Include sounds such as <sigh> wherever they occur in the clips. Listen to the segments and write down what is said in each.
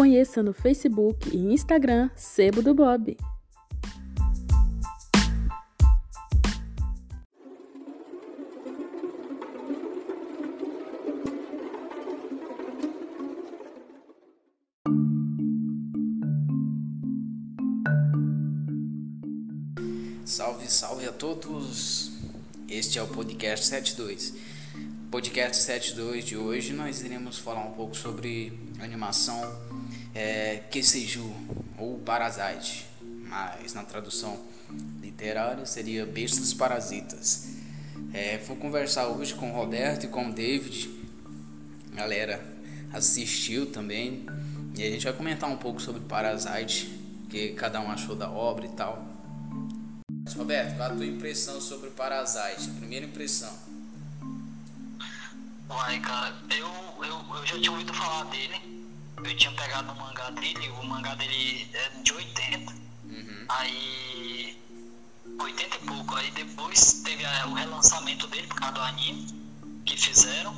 conheça no Facebook e Instagram Sebo do Bob. Salve, salve a todos! Este é o Podcast 72. Podcast 72 de hoje nós iremos falar um pouco sobre animação é, Keseju ou Parasite, mas na tradução literária seria Bestas Parasitas. É, vou conversar hoje com o Roberto e com o David. galera assistiu também e a gente vai comentar um pouco sobre Parasite, que cada um achou da obra e tal. Roberto, qual a tua impressão sobre Parasite? Primeira impressão. Uai, cara, eu, eu, eu já tinha ouvido falar dele. Eu tinha pegado o mangá dele, o mangá dele é de 80. Uhum. Aí. 80 e pouco. Aí depois teve a, o relançamento dele por causa do anime que fizeram.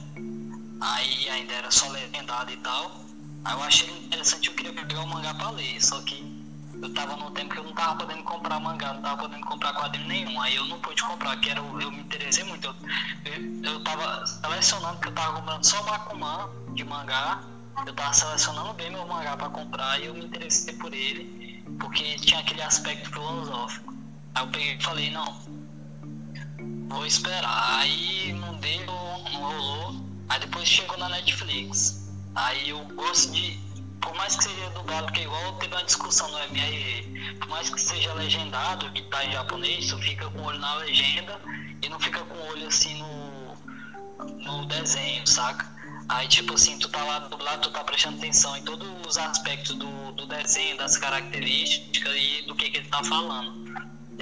Aí ainda era só legendado e tal. Aí eu achei interessante, eu queria pegar o mangá pra ler, só que eu tava num tempo que eu não tava podendo comprar mangá, não tava podendo comprar quadrinho nenhum. Aí eu não pude comprar, que era, eu me interessei muito. Eu, eu, eu tava selecionando, porque eu tava comprando só Bakuman de mangá. Eu tava selecionando bem meu mangá para comprar e eu me interessei por ele, porque tinha aquele aspecto filosófico. Aí eu peguei e falei, não, vou esperar. Aí não deu, não rolou. Aí depois chegou na Netflix. Aí eu gosto de por mais que seja dublado, porque igual teve uma discussão no MRE, por mais que seja legendado, que tá em japonês, tu fica com o olho na legenda e não fica com o olho assim no, no desenho, saca? Aí tipo assim, tu tá lá dublado, tu tá prestando atenção em todos os aspectos do, do desenho, das características e do que, que ele tá falando.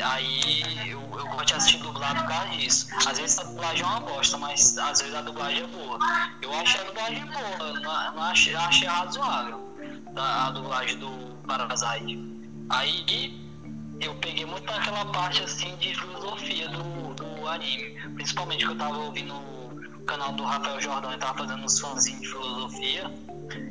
Aí eu, eu gosto de assistir dublado por causa disso. Às vezes a dublagem é uma bosta, mas às vezes a dublagem é boa. Eu achei a dublagem boa, não, não achei, achei razoável da a dublagem do Parasite. Aí eu peguei muito naquela parte assim de filosofia do, do anime. Principalmente que eu tava ouvindo canal do Rafael Jordão e tava fazendo uns fãzinhos de filosofia.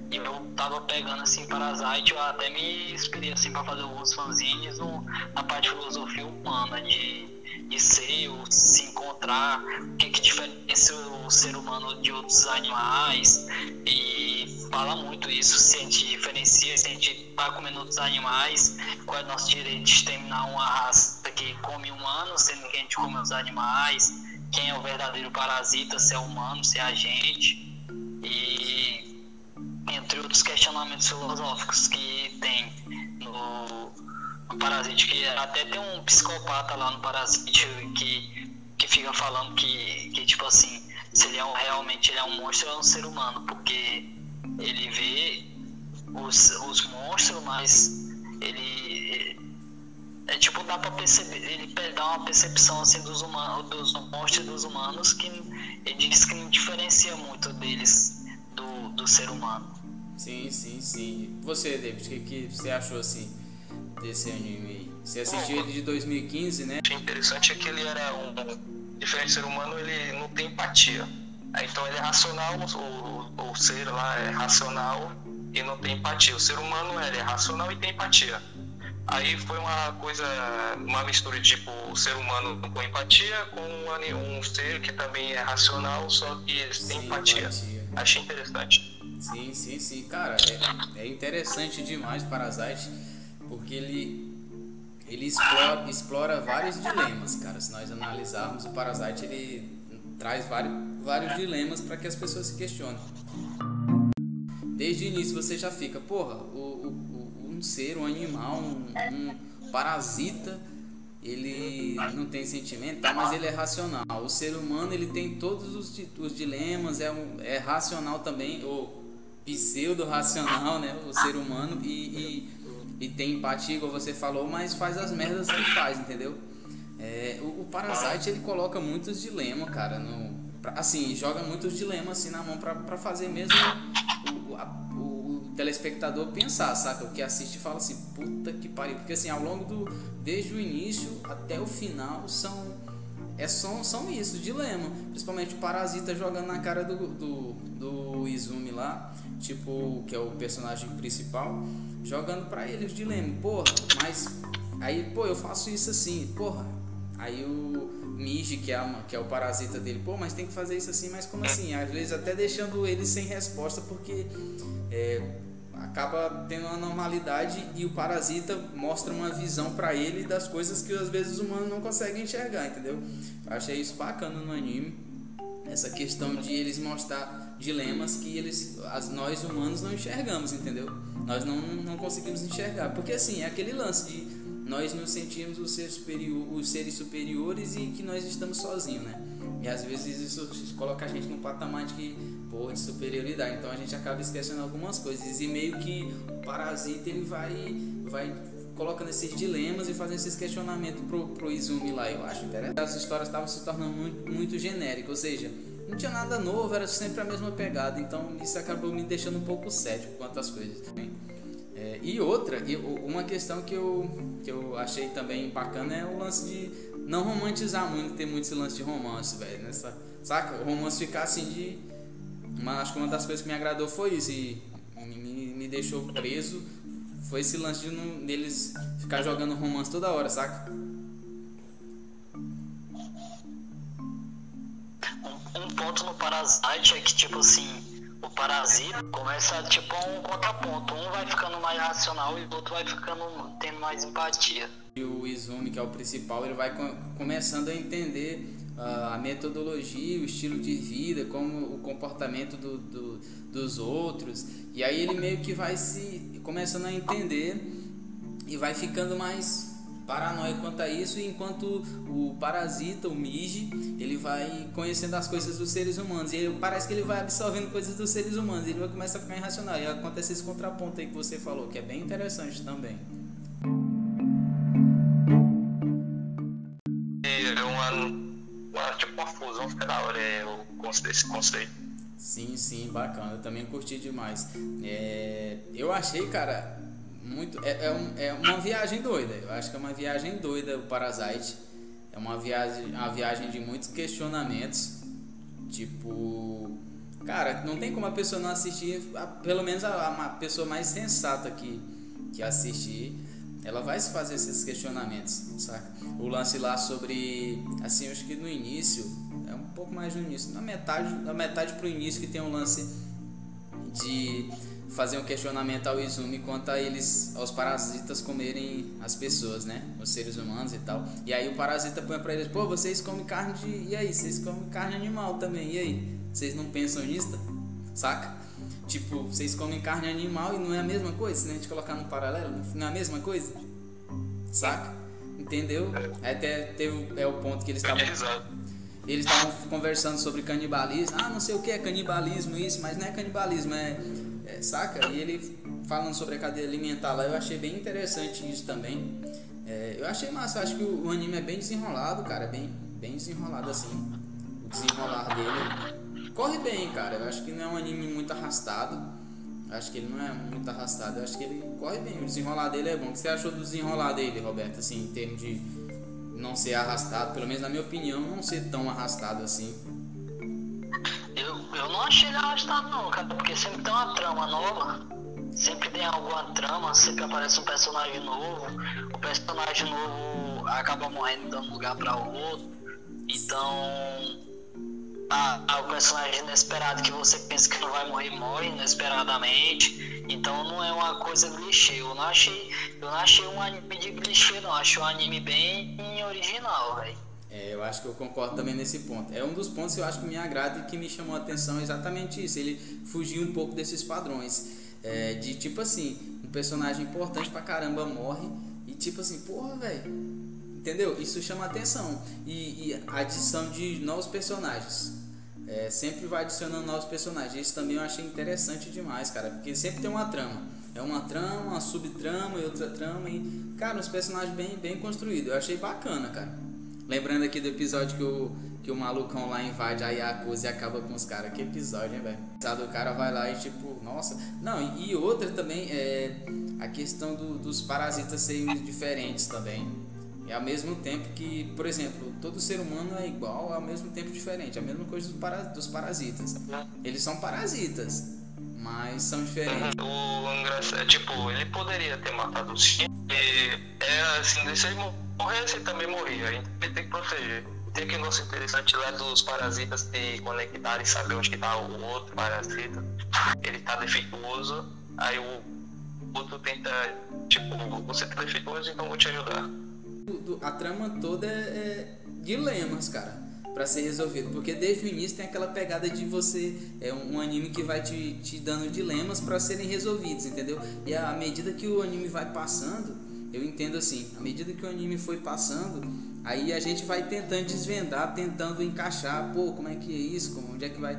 E eu tava pegando assim Parasite, eu até me inspirei assim para fazer alguns fanzines no, na parte de filosofia humana, de, de ser, se encontrar, o que, que diferencia o ser humano de outros animais. E fala muito isso, se a gente diferencia, se a gente tá comendo outros animais, qual é o nosso direito de exterminar uma raça que come humanos, sendo que a gente come os animais, quem é o verdadeiro parasita, se é humano, se é a gente. E entre outros questionamentos filosóficos que tem no, no Parasite, que até tem um psicopata lá no Parasite que, que fica falando que, que tipo assim, se ele é um, realmente ele é um monstro ou é um ser humano, porque ele vê os, os monstros, mas ele é tipo dá para perceber, ele dá uma percepção assim dos humanos, dos monstros dos humanos que ele diz que não diferencia muito deles do, do ser humano. Sim, sim, sim. Você, David, o que, que você achou assim desse anime aí? Você assistiu Bom, ele de 2015, né? Achei interessante é que ele era um diferente ser humano, ele não tem empatia. Então ele é racional, o, o, o ser lá é racional e não tem empatia. O ser humano ele é racional e tem empatia. Aí foi uma coisa, uma mistura de tipo o ser humano com empatia com um, um ser que também é racional, só que eles têm empatia. empatia. Achei interessante. Sim, sim, sim. Cara, é, é interessante demais Parasite, porque ele, ele explora, explora vários dilemas, cara. Se nós analisarmos, o Parasite ele traz vários, vários dilemas para que as pessoas se questionem. Desde o início você já fica, porra, o, um ser, um animal, um, um parasita, ele não tem sentimento, tá, mas ele é racional. O ser humano ele tem todos os, os dilemas, é, um, é racional também, ou pseudo-racional, né? O ser humano e, e, e, tem empatia, igual você falou, mas faz as merdas que faz, entendeu? É, o, o, Parasite ele coloca muitos dilemas, cara, no, assim, joga muitos dilemas assim na mão para fazer mesmo o, a, telespectador pensar, saca? O que assiste fala assim, puta que pariu, porque assim, ao longo do desde o início até o final são é, são, são isso, dilema. Principalmente o Parasita jogando na cara do, do, do Izumi lá, tipo, que é o personagem principal, jogando pra ele os dilemas. Porra, mas aí, pô, eu faço isso assim, porra. Aí o Miji, que é, que é o parasita dele, pô, mas tem que fazer isso assim, mas como assim? Às vezes até deixando ele sem resposta, porque é, acaba tendo uma normalidade e o parasita mostra uma visão para ele das coisas que às vezes os humanos não conseguem enxergar, entendeu? Eu achei isso bacana no anime, essa questão de eles mostrar dilemas que eles, as, nós humanos não enxergamos, entendeu? Nós não, não conseguimos enxergar, porque assim, é aquele lance de nós nos sentimos os seres, superior, os seres superiores e que nós estamos sozinhos, né? E às vezes isso coloca a gente num patamar de, pô, de superioridade. Então a gente acaba esquecendo algumas coisas. E meio que o parasita ele vai, vai colocando esses dilemas e fazendo esses questionamentos pro, pro Izumi lá, eu acho interessante. As histórias estavam se tornando muito, muito genéricas, ou seja, não tinha nada novo, era sempre a mesma pegada. Então isso acabou me deixando um pouco cético quanto às coisas também. É, e outra, e uma questão que eu, que eu achei também bacana é o lance de não romantizar muito, ter muito esse lance de romance, velho. Nessa, saca? O romance ficar assim de. Mas acho que uma das coisas que me agradou foi isso e me, me deixou preso. Foi esse lance de não, deles ficar jogando romance toda hora, saca? Um, ponto no Parasite é que, tipo assim, o parasita começa tipo um contraponto. Um vai ficando mais racional e o outro vai ficando tendo mais empatia. E o Izumi, que é o principal, ele vai começando a entender a metodologia, o estilo de vida, como o comportamento do, do, dos outros. E aí ele meio que vai se começando a entender e vai ficando mais paranoico quanto a isso, enquanto o parasita, o Miji, ele vai conhecendo as coisas dos seres humanos. E ele, parece que ele vai absorvendo coisas dos seres humanos. Ele vai começar a ficar irracional. E acontece esse contraponto aí que você falou, que é bem interessante também. Fusão, fica da hora, é, desse conceito. Sim, sim, bacana. Eu também curti demais. É, eu achei, cara, muito. É, é, um, é, uma viagem doida. Eu acho que é uma viagem doida o Parasite. É uma viagem, uma viagem de muitos questionamentos. Tipo. Cara, não tem como a pessoa não assistir. Pelo menos a, a pessoa mais sensata que, que assistir. Ela vai se fazer esses questionamentos, saca? O lance lá sobre. Assim, acho que no início. É pouco mais no início. Na metade, na metade pro início que tem um lance de fazer um questionamento ao Izumi quanto a eles, aos parasitas comerem as pessoas, né? Os seres humanos e tal. E aí o parasita põe pra eles, pô, vocês comem carne de. E aí? Vocês comem carne animal também. E aí? Vocês não pensam nisso? Saca? Tipo, vocês comem carne animal e não é a mesma coisa? Se a gente colocar no paralelo, não é a mesma coisa? Saca? Entendeu? Até teve é o ponto que eles estavam. Eles estavam conversando sobre canibalismo. Ah, não sei o que é canibalismo, isso, mas não é canibalismo, é é, saca? E ele falando sobre a cadeia alimentar lá, eu achei bem interessante isso também. É, eu achei massa, acho que o, o, anime é bem desenrolado, cara, bem, bem desenrolado assim. O desenrolar dele corre bem, cara. Eu acho que não é um anime muito arrastado. Eu acho que ele não é muito arrastado. Eu acho que ele corre bem. O desenrolar dele é bom. O que você achou do desenrolar dele, Roberto? Assim, em termos de não ser arrastado, pelo menos na minha opinião, não ser tão arrastado assim. Eu, eu não achei ele arrastado não, cara, porque sempre tem uma trama nova. Sempre tem alguma trama, sempre aparece um personagem novo. O personagem novo acaba morrendo dando lugar para outro. Então. Ah, o personagem inesperado que você pensa que não vai morrer, morre inesperadamente. Então não é uma coisa clichê. Eu não achei, eu não achei um anime de clichê, não. Achei um anime bem original, velho. É, eu acho que eu concordo também nesse ponto. É um dos pontos que eu acho que me agrada e que me chamou a atenção exatamente isso. Ele fugiu um pouco desses padrões. É, de tipo assim, um personagem importante pra caramba morre e tipo assim, porra, velho. Entendeu? Isso chama atenção. E, e a adição de novos personagens. É, sempre vai adicionando novos personagens. Isso também eu achei interessante demais, cara. Porque sempre tem uma trama. É uma trama, uma subtrama e outra trama. E, cara, uns personagens bem, bem construídos. Eu achei bacana, cara. Lembrando aqui do episódio que o, que o malucão lá invade a Yakuza e acaba com os caras. Que episódio, hein, velho? O cara vai lá e tipo, nossa. Não, e outra também é a questão do, dos parasitas serem diferentes também. É ao mesmo tempo que, por exemplo, todo ser humano é igual, ao mesmo tempo diferente. É a mesma coisa dos, para, dos parasitas. Eles são parasitas, mas são diferentes. O engraçado, tipo, ele poderia ter matado o Shin. É assim, se ele morresse, também morria. Então ele tem que proteger. Tem aquele negócio interessante lá dos parasitas se conectarem e saber onde está o outro parasita. Ele está defeituoso, aí o outro tenta, tipo, você tá defeituoso, então vou te ajudar a trama toda é, é dilemas, cara, para ser resolvido, porque desde o início tem aquela pegada de você é um anime que vai te, te dando dilemas para serem resolvidos, entendeu? E à medida que o anime vai passando, eu entendo assim, à medida que o anime foi passando, aí a gente vai tentando desvendar, tentando encaixar, pô, como é que é isso, como, onde é que vai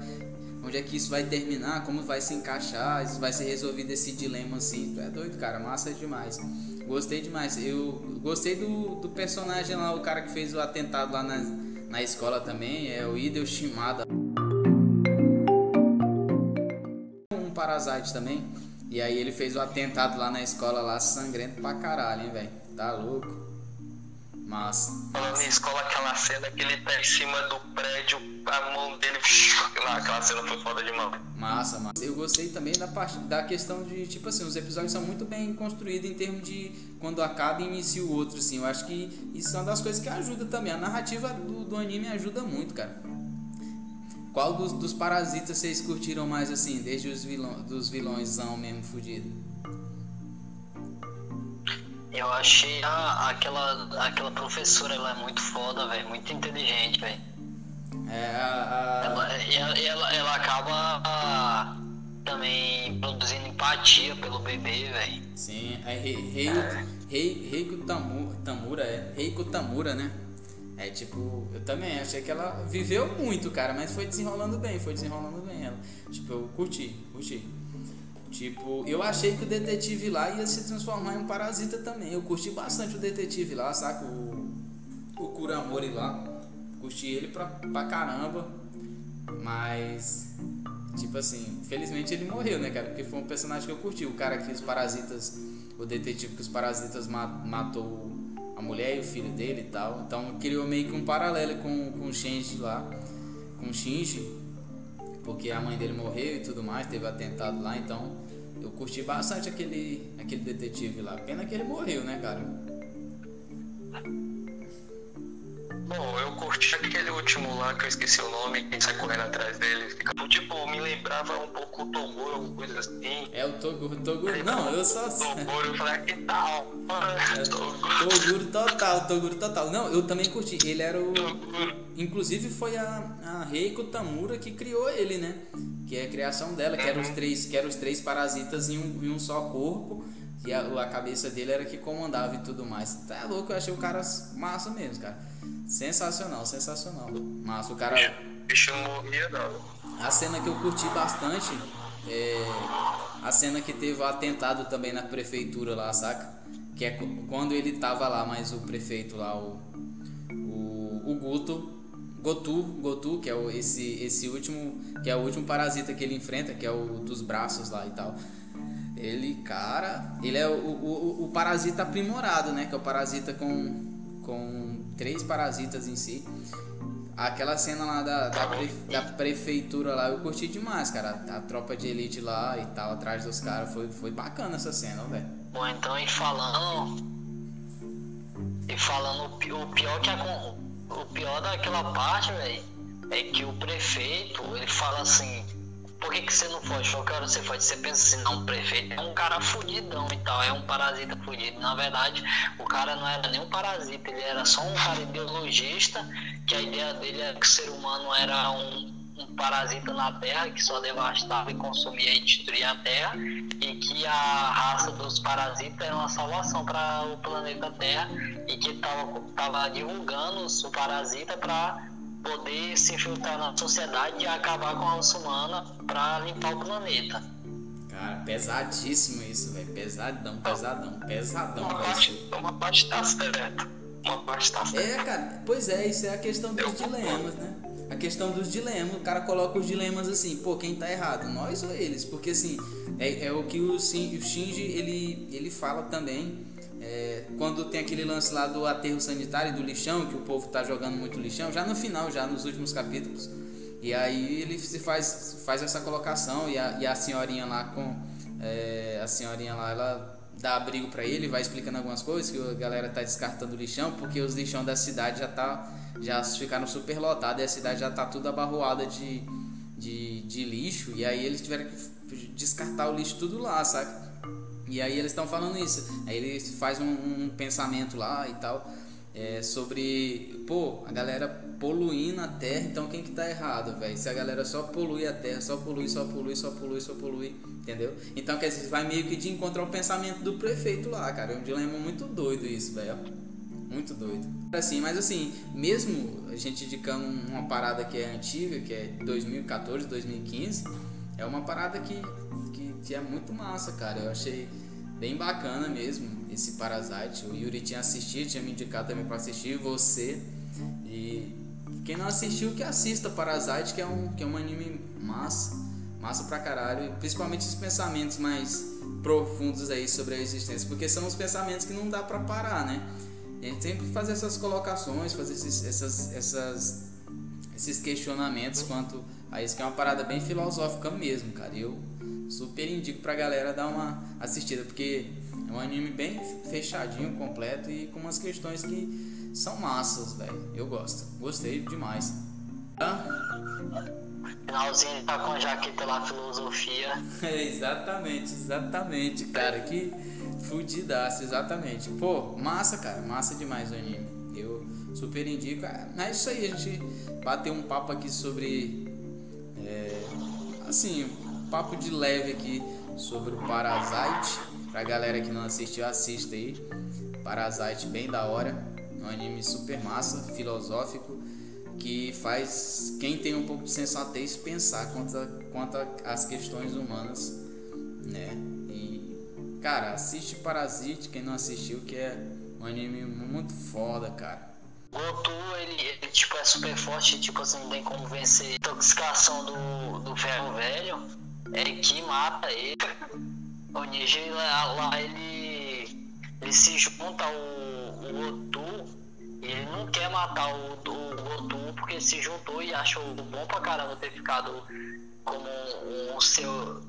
onde é que isso vai terminar, como vai se encaixar, isso vai ser resolvido esse dilema assim. Tu é doido, cara, massa demais. Gostei demais. Eu gostei do, do personagem lá, o cara que fez o atentado lá na, na escola também, é o Idel Shimada. Um Parasite também. E aí ele fez o atentado lá na escola lá, sangrento pra caralho, hein, velho. Tá louco. Mas. Falando em escola, aquela cena que ele tá em cima do prédio, a mão dele. aquela cena foi foda de mão. Massa, massa. Eu gostei também da parte da questão de, tipo assim, os episódios são muito bem construídos em termos de quando acaba e inicia o outro, assim. Eu acho que isso é uma das coisas que ajuda também. A narrativa do, do anime ajuda muito, cara. Qual dos, dos parasitas vocês curtiram mais, assim, desde os vilões, dos vilõesão mesmo fudido? Eu achei a, aquela, aquela professora, ela é muito foda, velho. Muito inteligente, velho. É, a, a... Ela, ela, ela, ela acaba a, também produzindo empatia pelo bebê, velho. Sim, é Reiko é. Rei, Tamura, Tamura, é. Reiko Tamura, né? É tipo, eu também achei que ela viveu muito, cara, mas foi desenrolando bem, foi desenrolando bem ela. Tipo, eu curti, curti. Tipo, eu achei que o detetive lá ia se transformar em um parasita também. Eu curti bastante o detetive lá, saca? O, o Kuramori lá. Curti ele pra, pra caramba. Mas, tipo assim, felizmente ele morreu, né, cara? Porque foi um personagem que eu curti. O cara que os parasitas, o detetive que os parasitas matou a mulher e o filho dele e tal. Então criou meio que um paralelo com, com o Shinji lá. Com o Shinji porque a mãe dele morreu e tudo mais, teve atentado lá, então curti bastante aquele, aquele detetive lá. Pena que ele morreu, né, cara? Bom, eu curti aquele último lá que eu esqueci o nome, quem sai correndo atrás dele. Tipo, me lembrava um pouco o Toguro, alguma coisa assim. É o Toguro, Toguro. Não, eu só. Toguro, eu falei, ah, que tal? É, <laughs> Toguro total, Toguro total. Não, eu também curti. Ele era o. Inclusive foi a, a Reiko Tamura que criou ele, né? Que é a criação dela, que eram os uhum. três, que eram os três parasitas em um, em um só corpo. E a, a cabeça dele era que comandava e tudo mais. Tá louco, eu achei o cara massa mesmo, cara. Sensacional, sensacional. Massa, o cara. Bicho morria, não. A cena que eu curti bastante é a cena que teve o atentado também na prefeitura lá, saca? Que é quando ele tava lá, mas o prefeito lá, o, o, o Guto, Gotu, Gotu, que é o, esse, esse último, que é o último parasita que ele enfrenta, que é o dos braços lá e tal. Ele, cara, ele é o, o, o parasita aprimorado, né? Que é o parasita com, com três parasitas em si. Aquela cena lá da, da, pre, da, prefeitura lá, eu curti demais, cara. A, tropa de elite lá e tal, atrás dos caras. Foi, foi bacana essa cena, velho. Bom, então, e falando. E falando o pior que a, o pior daquela parte, velho, é que o prefeito, ele fala assim por que, que você não foge? Qual hora você foge? Você pensa assim, não, o prefeito é um cara fudidão e tal, é um parasita fudido. Na verdade, o cara não era nem um parasita, ele era só um cara ideologista, que a ideia dele era que o ser humano era um, um parasita na Terra, que só devastava e consumia e destruía a Terra, e que a raça dos parasitas era uma salvação para o planeta Terra, e que estava divulgando o parasita para poder se infiltrar na sociedade e acabar com a raça humana para limpar o planeta. Cara, pesadíssimo isso, velho. Pesadão, pesadão, pesadão. Uma parte, uma parte tá certa. Uma parte tá certa. É, cara, pois é, isso é a questão dos Eu dilemas, né? Questão dos dilemas, o cara coloca os dilemas assim, pô, quem tá errado, nós ou eles? Porque assim, é, é o que o, o Shinji ele, ele fala também É, quando tem aquele lance lá do aterro sanitário do lixão, que o povo tá jogando muito lixão, já no final, já nos últimos capítulos. E aí ele se faz, faz essa colocação e a, e a senhorinha lá com. É, a senhorinha lá, ela dá abrigo para ele, vai explicando algumas coisas, que a galera tá descartando lixão, porque os lixão da cidade já tá. Já ficaram super lotados e a cidade já tá tudo abarroada de, de, de lixo. E aí eles tiveram que descartar o lixo tudo lá, saca? E aí eles estão falando isso. Aí ele faz um, um pensamento lá e tal. É, sobre, pô, a galera poluindo a terra, então quem que tá errado, velho? Se a galera só polui a terra, só polui, só polui, só polui, só polui, entendeu? Então, quer dizer, vai meio que de encontrar o pensamento do prefeito lá, cara. É um dilema muito doido isso, velho. Muito doido. Assim, mas assim, mesmo a gente indicando uma parada que é antiga, que é 2014, 2015, é uma parada que, que, que é muito massa, cara. Eu achei bem bacana mesmo esse Parasite. O Yuri tinha assistido, tinha me indicado também para assistir, você. E quem não assistiu, que assista Parasite, que é um, que é um anime massa, massa pra caralho. Principalmente os pensamentos mais profundos aí sobre a existência, porque são os pensamentos que não dá para parar, né? A gente sempre faz essas colocações, fazer esses, essas, essas, esses questionamentos quanto a isso, que é uma parada bem filosófica mesmo, cara. Eu super indico pra galera dar uma assistida, porque é um anime bem fechadinho, completo e com umas questões que são massas, velho. Eu gosto. Gostei demais. Tá? Finalzinho tá com a jaqueta lá, filosofia. É, <laughs> exatamente, exatamente, cara. Que fudidaço, exatamente. Pô, massa, cara. Massa demais o anime. Eu super indico. É isso aí, a gente bateu um papo aqui sobre. É, assim, papo de leve aqui sobre o Parasite. Pra galera que não assistiu, assista aí. Parasite bem da hora. Um anime super massa, filosófico, que faz quem tem um pouco de sensatez pensar quanto, às questões humanas, né? Cara, assiste Parasite, quem não assistiu, que é um anime muito foda, cara. Goku, ele, ele, tipo, é super forte, tipo assim, não tem como vencer intoxicação do, do ferro velho é que mata ele. O Niji lá, lá, ele, ele se junta ao, ao Otu e ele não quer matar o, o Otu porque se juntou e achou bom pra caramba ter ficado como um seu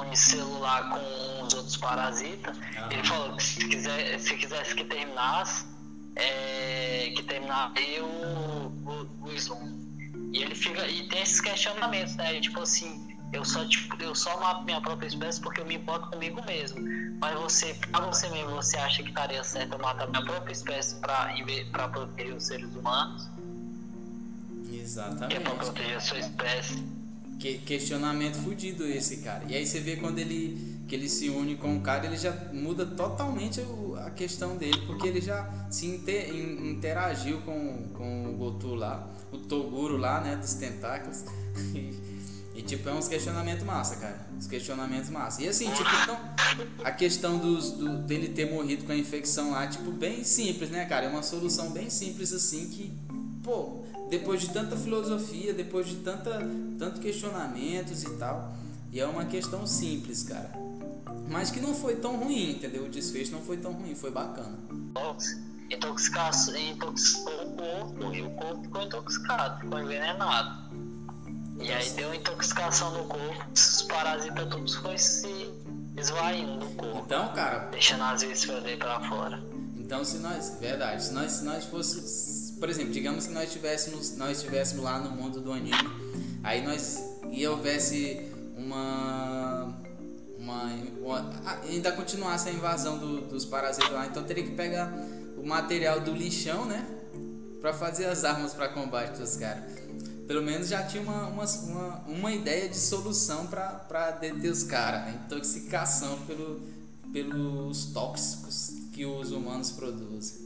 unicelular com os outros parasitas. Ah. Ele falou que se, quiser, se quisesse que terminasse, é, que terminasse o, o, o Slum. E ele fica. E tem esses questionamentos, né? Tipo assim, eu só, tipo, eu só mato minha própria espécie porque eu me importo comigo mesmo. Mas você, pra você mesmo, você acha que estaria certo eu matar minha própria espécie pra, pra proteger os seres humanos? Exatamente. Que é pra proteger a sua espécie. Que, questionamento fudido esse, cara. E aí você vê quando ele, que ele se une com o cara, ele já muda totalmente a questão dele, porque ele já se inter, interagiu com, com o Gotu lá, o Toguro lá, né, dos tentáculos. <laughs> E tipo, é uns questionamentos massa, cara. Uns questionamentos massa. E assim, tipo, então, a questão dos, do, dele ter morrido com a infecção lá, tipo, bem simples, né, cara? É uma solução bem simples assim que, pô, depois de tanta filosofia, depois de tanta, tanto questionamentos e tal. E é uma questão simples, cara. Mas que não foi tão ruim, entendeu? O desfecho não foi tão ruim, foi bacana. Intoxicação, intoxicou o corpo e o corpo ficou intoxicado, ficou envenenado. E aí deu intoxicação no corpo, os parasitas todos foi se esvaindo do corpo. Então, cara. Deixando as vísceras dele pra fora. Então se nós. Verdade, se nós, se nós fosse. Por exemplo, digamos que nós estivéssemos, nós estivéssemos lá no mundo do anime, aí nós. e houvesse uma. Uma, uma, ainda continuasse a invasão do, dos parasitas lá, então teria que pegar o material do lixão, né? Pra fazer as armas para combate dos caras pelo menos já tinha uma, uma, uma, uma ideia de solução para deter os caras. A intoxicação pelo, pelos tóxicos que os humanos produzem.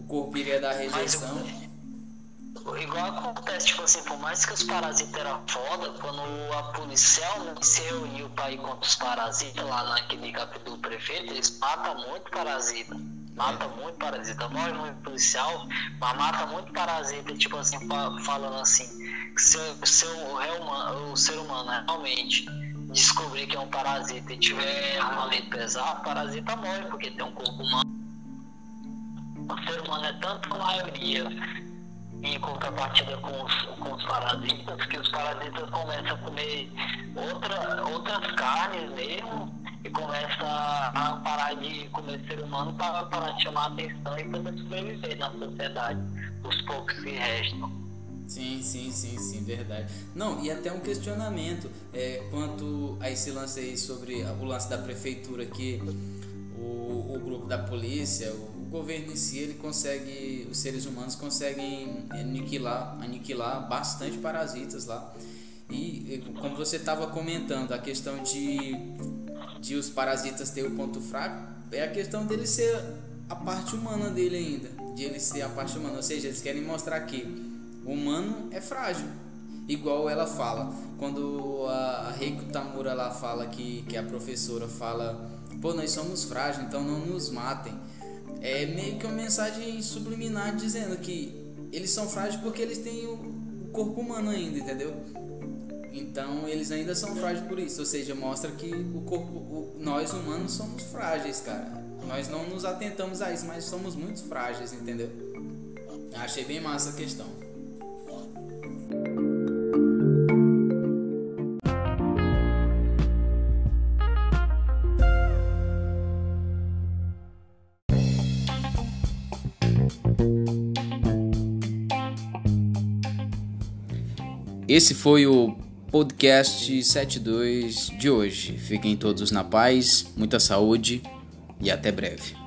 O corpo iria dar rejeição. Mas, igual acontece, tipo assim, por mais que os parasitas eram foda, quando a policial se reuniu para ir contra os parasitas lá naquele capítulo do prefeito, eles matam muito parasita mata muito parasita, morre muito policial, mas mata muito parasita, tipo assim, falando assim, que se, se o, o ser humano realmente descobrir que é um parasita e tiver armamento pesado, o parasita morre, porque tem um corpo humano. O ser humano é tanto a maioria em contrapartida com os, com os parasitas, que os parasitas começam a comer outra, outras carnes mesmo e começam a parar de comer ser humano para, chamar atenção e poder sobreviver na sociedade, os poucos que restam. Sim, sim, sim, sim, verdade. Não, e até um questionamento é, quanto a esse lance aí sobre o lance da prefeitura que o, o grupo da polícia, o governo em si, ele consegue, os seres humanos conseguem aniquilar, aniquilar bastante parasitas lá. E como você estava comentando, a questão de, de os parasitas ter o ponto fraco, é a questão dele ser a parte humana dele ainda, de ele ser a parte humana, ou seja, eles querem mostrar que o humano é frágil. Igual ela fala, quando a, Reiko Tamura lá fala que, que a professora fala, pô, nós somos frágeis, então não nos matem. É meio que uma mensagem subliminar dizendo que eles são frágeis porque eles têm o, corpo humano ainda, entendeu? Então eles ainda são frágeis por isso, ou seja, mostra que o corpo, o, nós humanos somos frágeis, cara. Nós não nos atentamos a isso, mas somos muito frágeis, entendeu? Achei bem massa a questão. Esse foi o podcast 72 de hoje. Fiquem todos na paz, muita saúde e até breve.